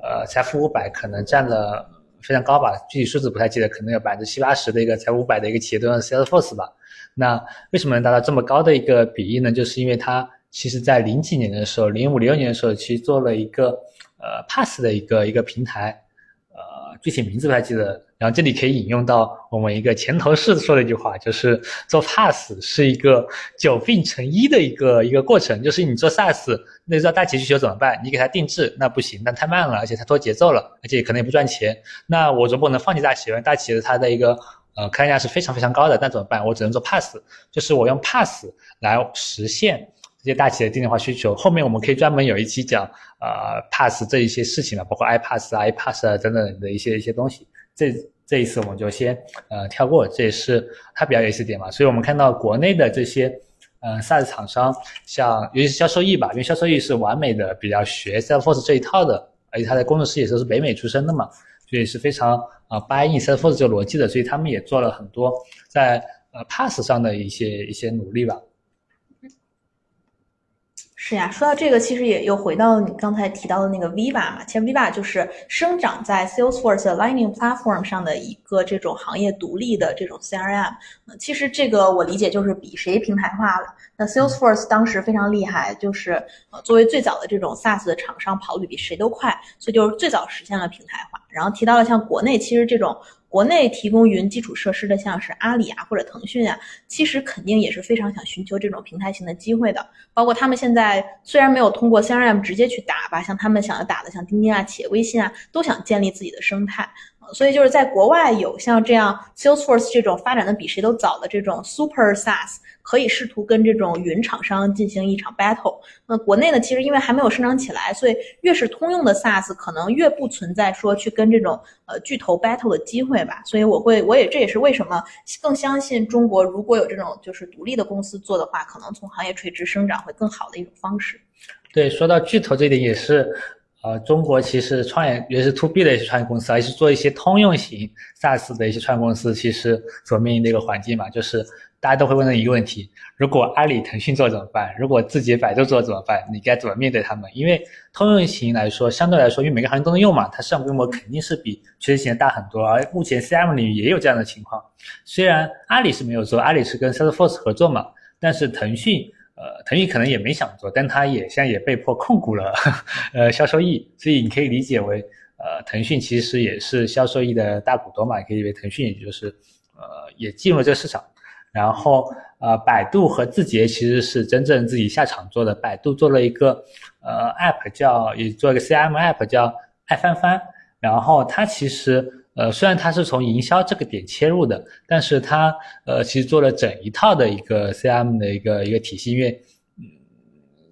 呃，财富五百可能占了非常高吧，具体数字不太记得，可能有百分之七八十的一个财富五百的一个企业都用 Salesforce 吧。那为什么能达到这么高的一个比例呢？就是因为它其实在零几年的时候，零五零六年的时候，其实做了一个呃 Pass 的一个一个平台。具体名字不太记得，然后这里可以引用到我们一个前同事说的一句话，就是做 Pass 是一个久病成医的一个一个过程。就是你做 SaaS，那知道大企业需求怎么办？你给他定制，那不行，那太慢了，而且它拖节奏了，而且可能也不赚钱。那我就不能放弃大企业，大企业它的一个呃客单价是非常非常高的，那怎么办？我只能做 Pass，就是我用 Pass 来实现。这些大企业的定制化需求，后面我们可以专门有一期讲，呃，Pass 这一些事情了，包括 iPass 啊、iPass 啊等等的一些一些东西。这这一次我们就先呃跳过，这也是它比较有意思点嘛。所以我们看到国内的这些呃 SaaS 厂商，像尤其是销售易吧，因为销售易是完美的比较学 Salesforce 这一套的，而且它的工程师也都是北美出身的嘛，所以是非常啊 buy in Salesforce 这个逻辑的，所以他们也做了很多在呃 Pass 上的一些一些努力吧。是呀，说到这个，其实也又回到你刚才提到的那个 Viva 嘛。其实 Viva 就是生长在 Salesforce Lightning Platform 上的一个这种行业独立的这种 CRM。其实这个我理解就是比谁平台化了。那 Salesforce 当时非常厉害，就是呃作为最早的这种 SaaS 的厂商，跑得比谁都快，所以就是最早实现了平台化。然后提到了像国内，其实这种国内提供云基础设施的，像是阿里啊或者腾讯啊，其实肯定也是非常想寻求这种平台型的机会的。包括他们现在虽然没有通过 CRM 直接去打吧，像他们想要打的，像钉钉啊、企业微信啊，都想建立自己的生态。所以就是在国外有像这样 Salesforce 这种发展的比谁都早的这种 Super SaaS，可以试图跟这种云厂商进行一场 battle。那国内呢，其实因为还没有生长起来，所以越是通用的 SaaS，可能越不存在说去跟这种呃巨头 battle 的机会吧。所以我会，我也这也是为什么更相信中国如果有这种就是独立的公司做的话，可能从行业垂直生长会更好的一种方式。对，说到巨头这点也是。呃，中国其实创业，尤其是 to B 的一些创业公司，还是做一些通用型 SaaS 的一些创业公司，其实所面临的一个环境嘛，就是大家都会问的一个问题：如果阿里、腾讯做怎么办？如果自己、百度做怎么办？你该怎么面对他们？因为通用型来说，相对来说，因为每个行业都能用嘛，它市场规模肯定是比垂直型大很多。而目前 CM 领域也有这样的情况，虽然阿里是没有做，阿里是跟 Salesforce 合作嘛，但是腾讯。呃，腾讯可能也没想做，但他也现在也被迫控股了，呃，销售易，所以你可以理解为，呃，腾讯其实也是销售易的大股东嘛，可以为腾讯也就是，呃，也进入了这个市场。然后，呃，百度和字节其实是真正自己下场做的，百度做了一个呃 app 叫，也做一个 CM app 叫爱翻翻，然后它其实。呃，虽然它是从营销这个点切入的，但是它呃其实做了整一套的一个 CM 的一个一个体系，因为嗯，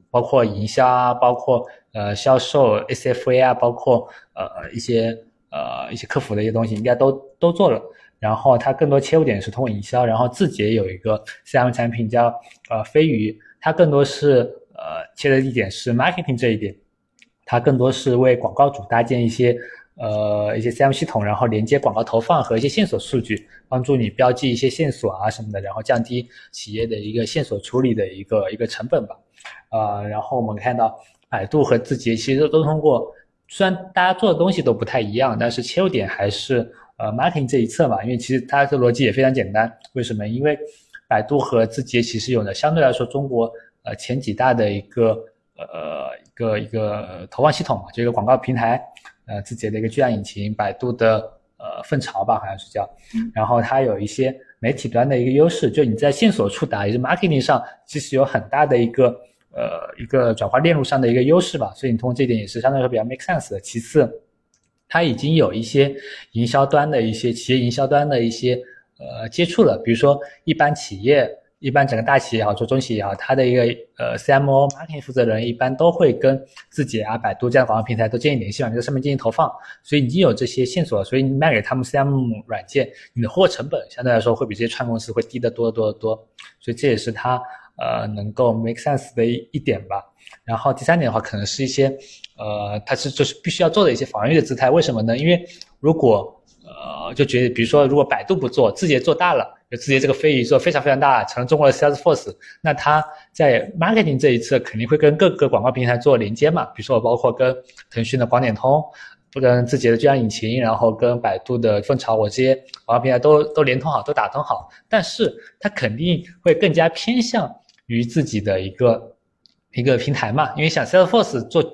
包括营销啊，包括呃销售 SFA 啊，包括呃一些呃一些客服的一些东西，应该都都做了。然后它更多切入点是通过营销，然后字节有一个 CM 产品叫呃飞鱼，它更多是呃切的一点是 marketing 这一点，它更多是为广告主搭建一些。呃，一些 CM 系统，然后连接广告投放和一些线索数据，帮助你标记一些线索啊什么的，然后降低企业的一个线索处理的一个一个成本吧。呃，然后我们看到百度和字节其实都通过，虽然大家做的东西都不太一样，但是切入点还是呃 marketing 这一侧嘛。因为其实它的逻辑也非常简单，为什么？因为百度和字节其实有的相对来说中国呃前几大的一个呃一个一个投放系统嘛，就一个广告平台。呃，字节的一个巨量引擎，百度的呃粪巢吧，好像是叫，然后它有一些媒体端的一个优势，就你在线索触达，也是 marketing 上，其实有很大的一个呃一个转化链路上的一个优势吧，所以你通过这点也是相对来说比较 make sense 的。其次，它已经有一些营销端的一些企业营销端的一些呃接触了，比如说一般企业。一般整个大企业也好，做中企也好，它的一个呃 CMO marketing 负责人一般都会跟字节啊、百度这样的广告平台都建立联系嘛，在上面进行投放，所以已经有这些线索，所以你卖给他们 CM 软件，你的货成本相对来说会比这些串公司会低得多得多得多，所以这也是它呃能够 make sense 的一一点吧。然后第三点的话，可能是一些呃它是就是必须要做的一些防御的姿态，为什么呢？因为如果呃就觉得比如说如果百度不做，字节做大了。就字节这个飞鱼做非常非常大，成了中国的 Salesforce。那它在 marketing 这一次肯定会跟各个广告平台做连接嘛，比如说包括跟腾讯的广点通，不跟字节的巨量引擎，然后跟百度的凤巢，我这些广告平台都都连通好，都打通好。但是它肯定会更加偏向于自己的一个一个平台嘛，因为想 Salesforce 做。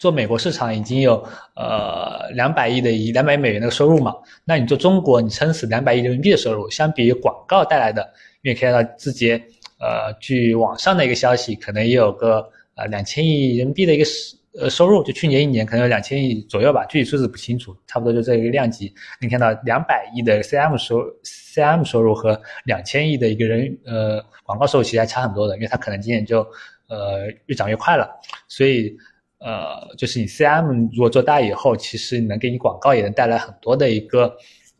做美国市场已经有呃两百亿的一两百亿美元的收入嘛，那你做中国，你撑死两百亿人民币的收入，相比于广告带来的，因为可以看到字节，呃，据网上的一个消息，可能也有个呃两千亿人民币的一个收呃收入，就去年一年可能有两千亿左右吧，具体数字不清楚，差不多就这一个量级。你看到两百亿的 CM 收 CM 收入和两千亿的一个人呃广告收入其实还差很多的，因为它可能今年就呃越涨越快了，所以。呃，就是你 CM 如果做大以后，其实能给你广告也能带来很多的一个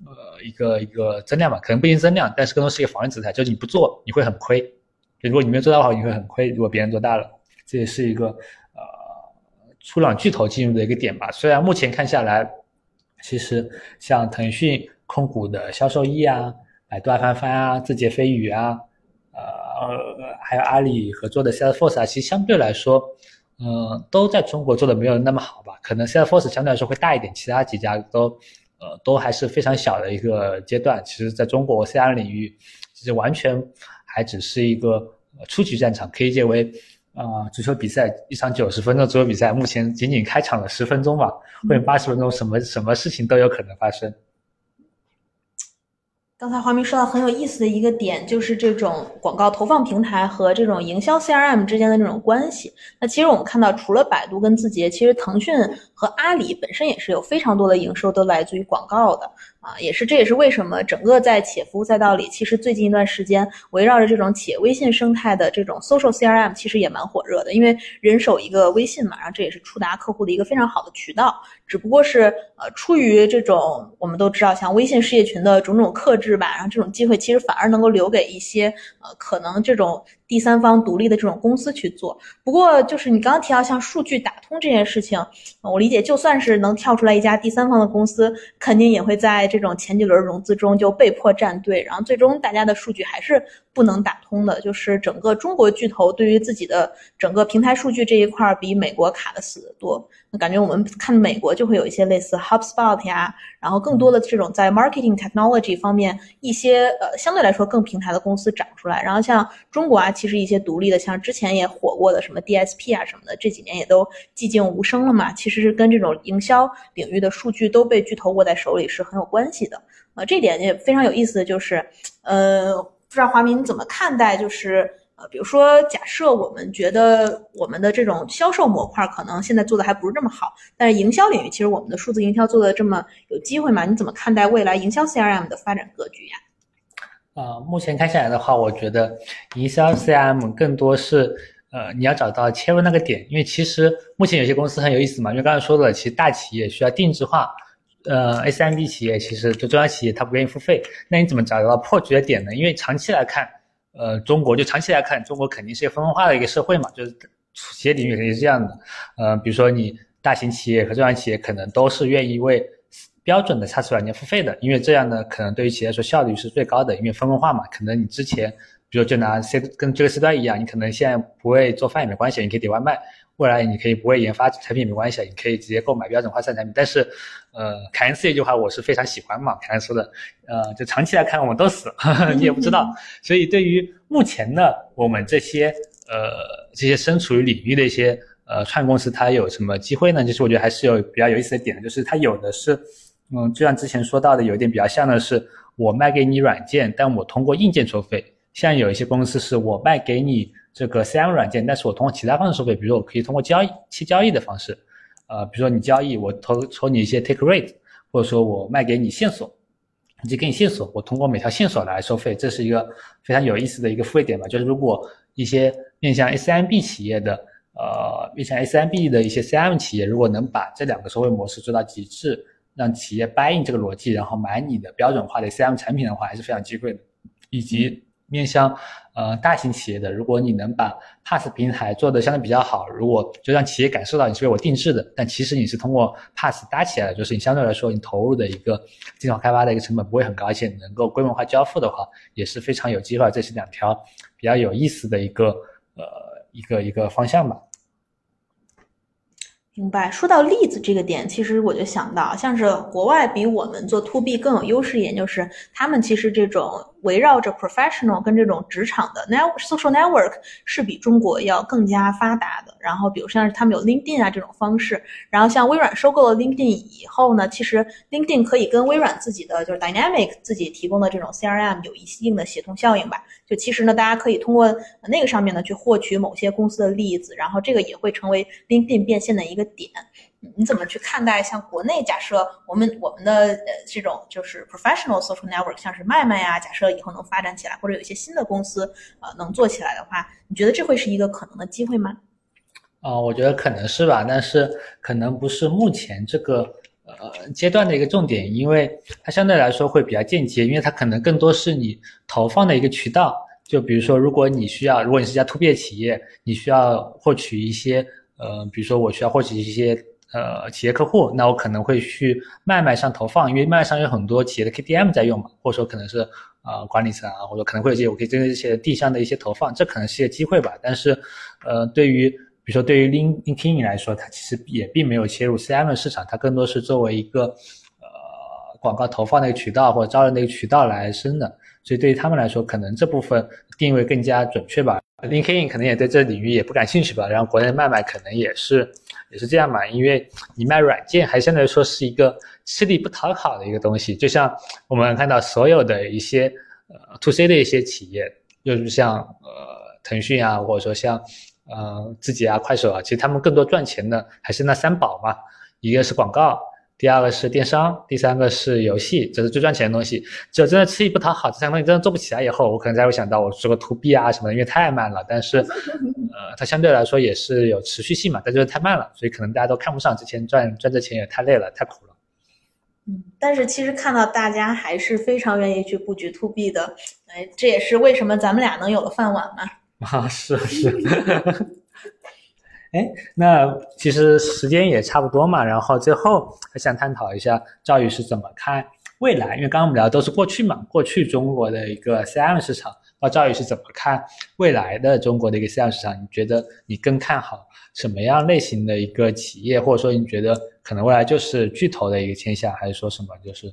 呃一个一个增量吧，可能不一定增量，但是更多是一个防御姿态，就是你不做你会很亏，就如果你没有做大的话，你会很亏。如果别人做大了，这也是一个呃初朗巨头进入的一个点吧。虽然目前看下来，其实像腾讯控股的销售易啊、百度爱翻翻啊、字节飞鱼啊，呃还有阿里合作的 Salesforce 啊，其实相对来说。嗯，都在中国做的没有那么好吧？可能 Salesforce 相对来说会大一点，其他几家都，呃，都还是非常小的一个阶段。其实，在中国 CR 领域，其实完全还只是一个初级战场，可以理解为，啊，足球比赛一场九十分钟足球比赛，目前仅仅开场了十分钟吧，后面八十分钟，什么什么事情都有可能发生。刚才华明说到很有意思的一个点，就是这种广告投放平台和这种营销 CRM 之间的这种关系。那其实我们看到，除了百度跟字节，其实腾讯和阿里本身也是有非常多的营收都来自于广告的。啊，也是，这也是为什么整个在企业服务赛道里，其实最近一段时间围绕着这种企业微信生态的这种 social CRM，其实也蛮火热的。因为人手一个微信嘛，然后这也是触达客户的一个非常好的渠道。只不过是呃，出于这种我们都知道，像微信事业群的种种克制吧，然后这种机会其实反而能够留给一些呃，可能这种。第三方独立的这种公司去做，不过就是你刚刚提到像数据打通这件事情，我理解就算是能跳出来一家第三方的公司，肯定也会在这种前几轮融资中就被迫站队，然后最终大家的数据还是不能打通的。就是整个中国巨头对于自己的整个平台数据这一块比美国卡的死得多。那感觉我们看美国就会有一些类似 HubSpot 呀，然后更多的这种在 marketing technology 方面一些呃相对来说更平台的公司长出来，然后像中国啊。其实一些独立的，像之前也火过的什么 DSP 啊什么的，这几年也都寂静无声了嘛。其实是跟这种营销领域的数据都被巨头握在手里是很有关系的。呃，这点也非常有意思的就是，呃，不知道华明你怎么看待？就是呃，比如说假设我们觉得我们的这种销售模块可能现在做的还不是这么好，但是营销领域其实我们的数字营销做的这么有机会嘛？你怎么看待未来营销 CRM 的发展格局呀？呃，目前看下来的话，我觉得营销 CRM 更多是，呃，你要找到切入那个点，因为其实目前有些公司很有意思嘛，因为刚才说的，其实大企业需要定制化，呃，SMB 企业其实就中小企业它不愿意付费，那你怎么找到破局的点呢？因为长期来看，呃，中国就长期来看，中国肯定是一个分文化的一个社会嘛，就是企业领域肯定是这样的，呃，比如说你大型企业和中小企业可能都是愿意为。标准的 SaaS 软件付费的，因为这样呢，可能对于企业来说效率是最高的，因为分文化嘛。可能你之前，比如就拿 C 跟这个 C 端一样，你可能现在不会做饭也没关系，你可以点外卖；未来你可以不会研发产品也没关系，你可以直接购买标准化 SaaS 产品。但是，呃，凯恩斯这句话我是非常喜欢嘛，凯恩说的，呃，就长期来看我们都死，你也不知道。所以对于目前的我们这些呃这些身处于领域的一些呃创业公司，它有什么机会呢？就是我觉得还是有比较有意思的点，就是它有的是。嗯，就像之前说到的，有一点比较像的是，我卖给你软件，但我通过硬件收费。像有一些公司是我卖给你这个 CM 软件，但是我通过其他方式收费，比如说我可以通过交易、期交易的方式，呃，比如说你交易，我投抽你一些 take rate，或者说我卖给你线索，以及给你线索，我通过每条线索来收费，这是一个非常有意思的一个付费点吧。就是如果一些面向 SMB 企业的，呃，面向 SMB 的一些 CM 企业，如果能把这两个收费模式做到极致。让企业 buy in 这个逻辑，然后买你的标准化的 CM 产品的话，还是非常机会的。以及面向呃大型企业的，如果你能把 Pass 平台做的相对比较好，如果就让企业感受到你是为我定制的，但其实你是通过 Pass 搭起来的，就是你相对来说你投入的一个计划开发的一个成本不会很高，而且能够规模化交付的话，也是非常有机会。这是两条比较有意思的一个呃一个一个方向吧。明白。说到例子这个点，其实我就想到，像是国外比我们做 to B 更有优势一点，就是他们其实这种。围绕着 professional 跟这种职场的 ne- social network 是比中国要更加发达的。然后，比如像是他们有 LinkedIn 啊这种方式。然后，像微软收购了 LinkedIn 以后呢，其实 LinkedIn 可以跟微软自己的就是 Dynamic 自己提供的这种 CRM 有一定的协同效应吧。就其实呢，大家可以通过那个上面呢去获取某些公司的例子，然后这个也会成为 LinkedIn 变现的一个点。你怎么去看待像国内？假设我们我们的呃这种就是 professional social network，像是麦麦呀，假设以后能发展起来，或者有一些新的公司呃能做起来的话，你觉得这会是一个可能的机会吗？啊，我觉得可能是吧，但是可能不是目前这个呃阶段的一个重点，因为它相对来说会比较间接，因为它可能更多是你投放的一个渠道。就比如说，如果你需要，如果你是一家 to B 企业，你需要获取一些呃，比如说我需要获取一些。呃，企业客户，那我可能会去卖卖上投放，因为卖卖上有很多企业的 KDM 在用嘛，或者说可能是呃管理层啊，或者可能会有这些我可以针对这些地向的一些投放，这可能是一个机会吧。但是，呃，对于比如说对于 Link Linkin 来说，它其实也并没有切入 CM 市场，它更多是作为一个呃广告投放的一个渠道或者招人的一个渠道来生的，所以对于他们来说，可能这部分定位更加准确吧。LinkedIn 可能也对这领域也不感兴趣吧，然后国内卖卖可能也是。也是这样嘛，因为你卖软件还相对来说是一个吃力不讨好的一个东西，就像我们看到所有的一些呃 to C 的一些企业，就是像呃腾讯啊，或者说像呃自己啊、快手啊，其实他们更多赚钱的还是那三宝嘛，一个是广告。第二个是电商，第三个是游戏，这是最赚钱的东西。只有真的吃力不讨好，这三个东西真的做不起来以后，我可能才会想到我做个 to B 啊什么的，因为太慢了。但是，呃，它相对来说也是有持续性嘛，但就是太慢了，所以可能大家都看不上。之前赚赚这钱也太累了，太苦了。嗯，但是其实看到大家还是非常愿意去布局 to B 的，哎，这也是为什么咱们俩能有了饭碗嘛。啊，是是。哎，那其实时间也差不多嘛，然后最后还想探讨一下赵宇是怎么看未来，因为刚刚我们聊的都是过去嘛，过去中国的一个 CM 市场，那赵宇是怎么看未来的中国的一个 CM 市场？你觉得你更看好什么样类型的一个企业，或者说你觉得可能未来就是巨头的一个倾向，还是说什么就是？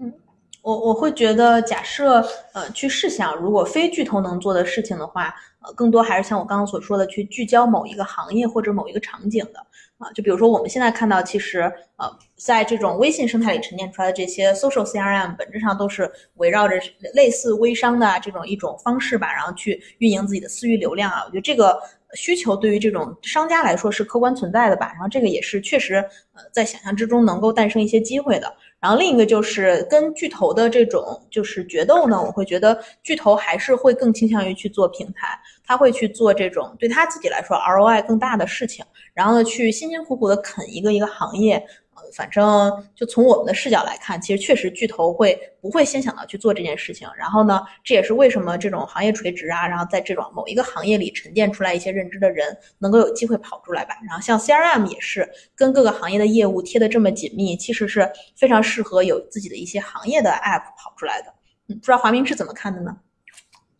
嗯。我我会觉得，假设呃去试想，如果非巨头能做的事情的话，呃，更多还是像我刚刚所说的，去聚焦某一个行业或者某一个场景的啊。就比如说我们现在看到，其实呃，在这种微信生态里沉淀出来的这些 social CRM，本质上都是围绕着类似微商的这种一种方式吧，然后去运营自己的私域流量啊。我觉得这个需求对于这种商家来说是客观存在的吧，然后这个也是确实呃在想象之中能够诞生一些机会的。然后另一个就是跟巨头的这种就是决斗呢，我会觉得巨头还是会更倾向于去做平台，他会去做这种对他自己来说 ROI 更大的事情，然后呢去辛辛苦苦的啃一个一个行业。反正就从我们的视角来看，其实确实巨头会不会先想到去做这件事情。然后呢，这也是为什么这种行业垂直啊，然后在这种某一个行业里沉淀出来一些认知的人，能够有机会跑出来吧。然后像 CRM 也是跟各个行业的业务贴的这么紧密，其实是非常适合有自己的一些行业的 App 跑出来的。嗯，不知道华明是怎么看的呢？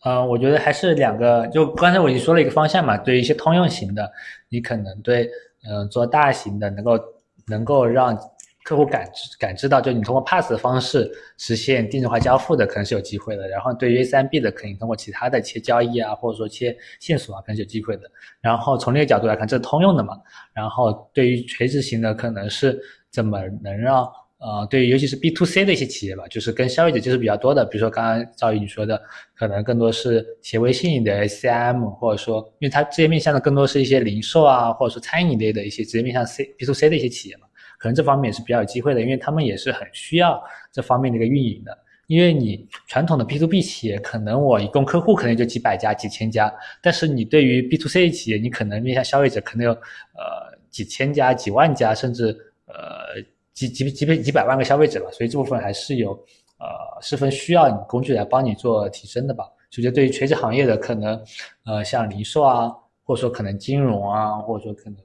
呃，我觉得还是两个，就刚才我已经说了一个方向嘛，对于一些通用型的，你可能对，嗯，做大型的能够。能够让客户感知感知到，就你通过 Pass 的方式实现定制化交付的，可能是有机会的。然后对于 A 三 B 的，可以通过其他的切交易啊，或者说切线索啊，可能是有机会的。然后从这个角度来看，这是通用的嘛。然后对于垂直型的，可能是怎么能让呃，对于尤其是 B to C 的一些企业吧，就是跟消费者接触比较多的，比如说刚刚赵宇你说的，可能更多是企业微信的 SCM，或者说因为它直接面向的更多是一些零售啊，或者说餐饮类的一些直接面向 C B to C 的一些企业嘛。可能这方面也是比较有机会的，因为他们也是很需要这方面的一个运营的。因为你传统的 B to B 企业，可能我一共客户可能就几百家、几千家，但是你对于 B to C 企业，你可能面向消费者可能有呃几千家、几万家，甚至呃几几几百几百万个消费者吧。所以这部分还是有呃十分需要你工具来帮你做提升的吧。所以对于垂直行业的可能呃像零售啊，或者说可能金融啊，或者说可能。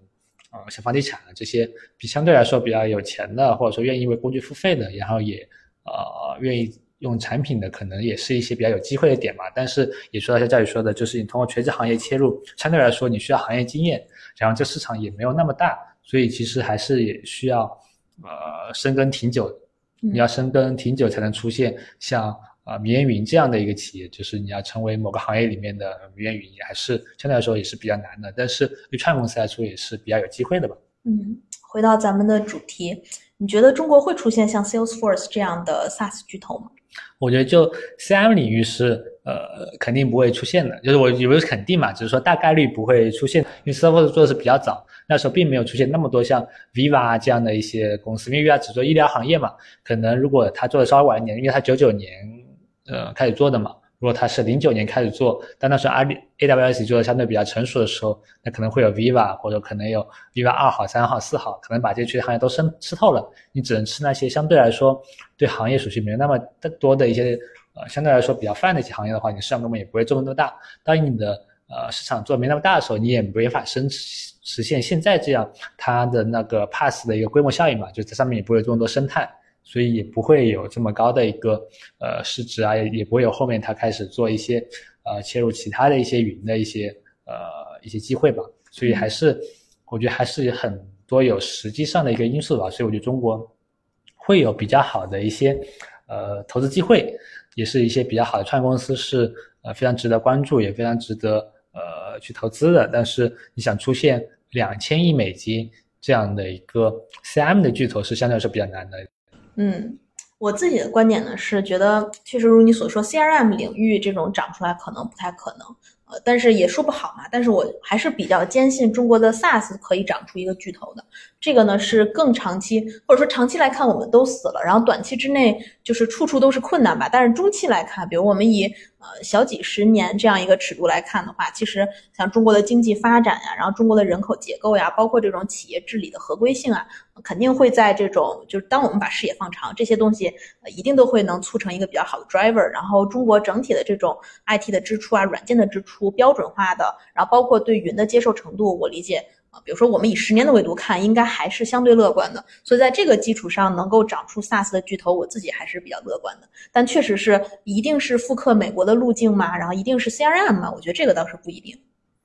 呃，像房地产啊这些比相对来说比较有钱的，或者说愿意为工具付费的，然后也呃愿意用产品的，可能也是一些比较有机会的点嘛。但是也说到像教育说的，就是你通过垂直行业切入，相对来说你需要行业经验，然后这市场也没有那么大，所以其实还是也需要呃深耕挺久，你要深耕挺久才能出现像。啊，米烟云这样的一个企业，就是你要成为某个行业里面的米烟云，也还是相对来说也是比较难的。但是对创业公司来说，也是比较有机会的吧。嗯，回到咱们的主题，你觉得中国会出现像 Salesforce 这样的 SaaS 巨头吗？我觉得就 CM 领域是呃肯定不会出现的，就是我以为是肯定嘛，只是说大概率不会出现，因为 Salesforce 做的是比较早，那时候并没有出现那么多像 Viva 这样的一些公司，因为 Viva 只做医疗行业嘛，可能如果他做的稍微晚一点，因为他九九年。呃，开始做的嘛。如果他是零九年开始做，但那时候阿里 AWS 做的相对比较成熟的时候，那可能会有 Viva 或者可能有 Viva 二号、三号、四号，可能把这些行业都生吃透了。你只能吃那些相对来说对行业属性没有那么多的一些呃相对来说比较泛的一些行业的话，你市场规模也不会做那么大。当你的呃市场做没那么大的时候，你也没法生实现现在这样它的那个 Pass 的一个规模效应嘛，就在上面也不会有这么多生态。所以也不会有这么高的一个呃市值啊，也也不会有后面它开始做一些呃切入其他的一些云的一些呃一些机会吧。所以还是我觉得还是很多有实际上的一个因素吧。所以我觉得中国会有比较好的一些呃投资机会，也是一些比较好的创业公司是呃非常值得关注，也非常值得呃去投资的。但是你想出现两千亿美金？这样的一个 CM 的巨头是相对来说比较难的。嗯，我自己的观点呢是觉得，确实如你所说，CRM 领域这种长出来可能不太可能。呃，但是也说不好嘛。但是我还是比较坚信中国的 SaaS 可以长出一个巨头的。这个呢是更长期，或者说长期来看我们都死了，然后短期之内就是处处都是困难吧。但是中期来看，比如我们以呃小几十年这样一个尺度来看的话，其实像中国的经济发展呀，然后中国的人口结构呀，包括这种企业治理的合规性啊，肯定会在这种就是当我们把视野放长，这些东西一定都会能促成一个比较好的 driver。然后中国整体的这种 IT 的支出啊，软件的支出。出标准化的，然后包括对云的接受程度，我理解啊，比如说我们以十年的维度看，应该还是相对乐观的。所以在这个基础上，能够长出 SaaS 的巨头，我自己还是比较乐观的。但确实是一定是复刻美国的路径吗？然后一定是 CRM 吗？我觉得这个倒是不一定。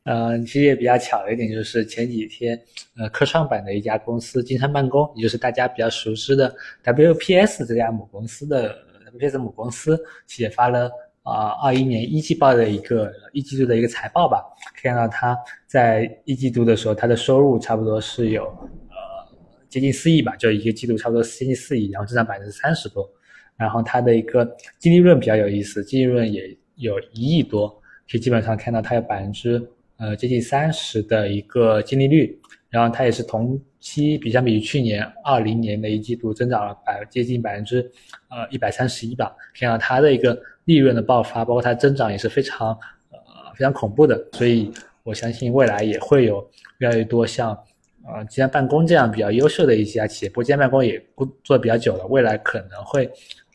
嗯，其实也比较巧的一点就是前几天，呃，科创板的一家公司金山办公，也就是大家比较熟知的 WPS 这家母公司的 WPS 母公司，其也发了。啊，二一年一季报的一个一季度的一个财报吧，可以看到它在一季度的时候，它的收入差不多是有呃接近四亿吧，就一个季度差不多接近四亿，然后增长百分之三十多。然后它的一个净利润比较有意思，净利润也有一亿多，可以基本上看到它有百分之呃接近三十的一个净利率。然后它也是同期比相比于去年二零年的一季度增长了百接近百分之呃一百三十一吧，看到它的一个。利润的爆发，包括它增长也是非常呃非常恐怖的，所以我相信未来也会有越来越多像呃金山办公这样比较优秀的一家企业。不过金山办公也做的比较久了，未来可能会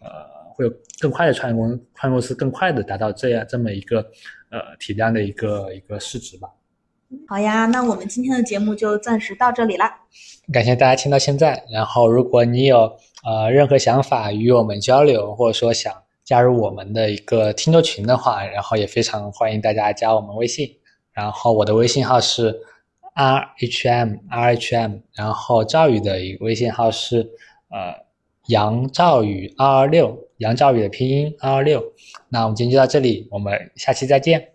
呃会有更快的创业公创业公司更快的达到这样这么一个呃体量的一个一个市值吧。好呀，那我们今天的节目就暂时到这里了。感谢大家听到现在，然后如果你有呃任何想法与我们交流，或者说想。加入我们的一个听众群的话，然后也非常欢迎大家加我们微信。然后我的微信号是 r h m r h m，然后赵宇的一个微信号是呃杨赵宇二二六，杨赵宇的拼音二二六。那我们今天就到这里，我们下期再见。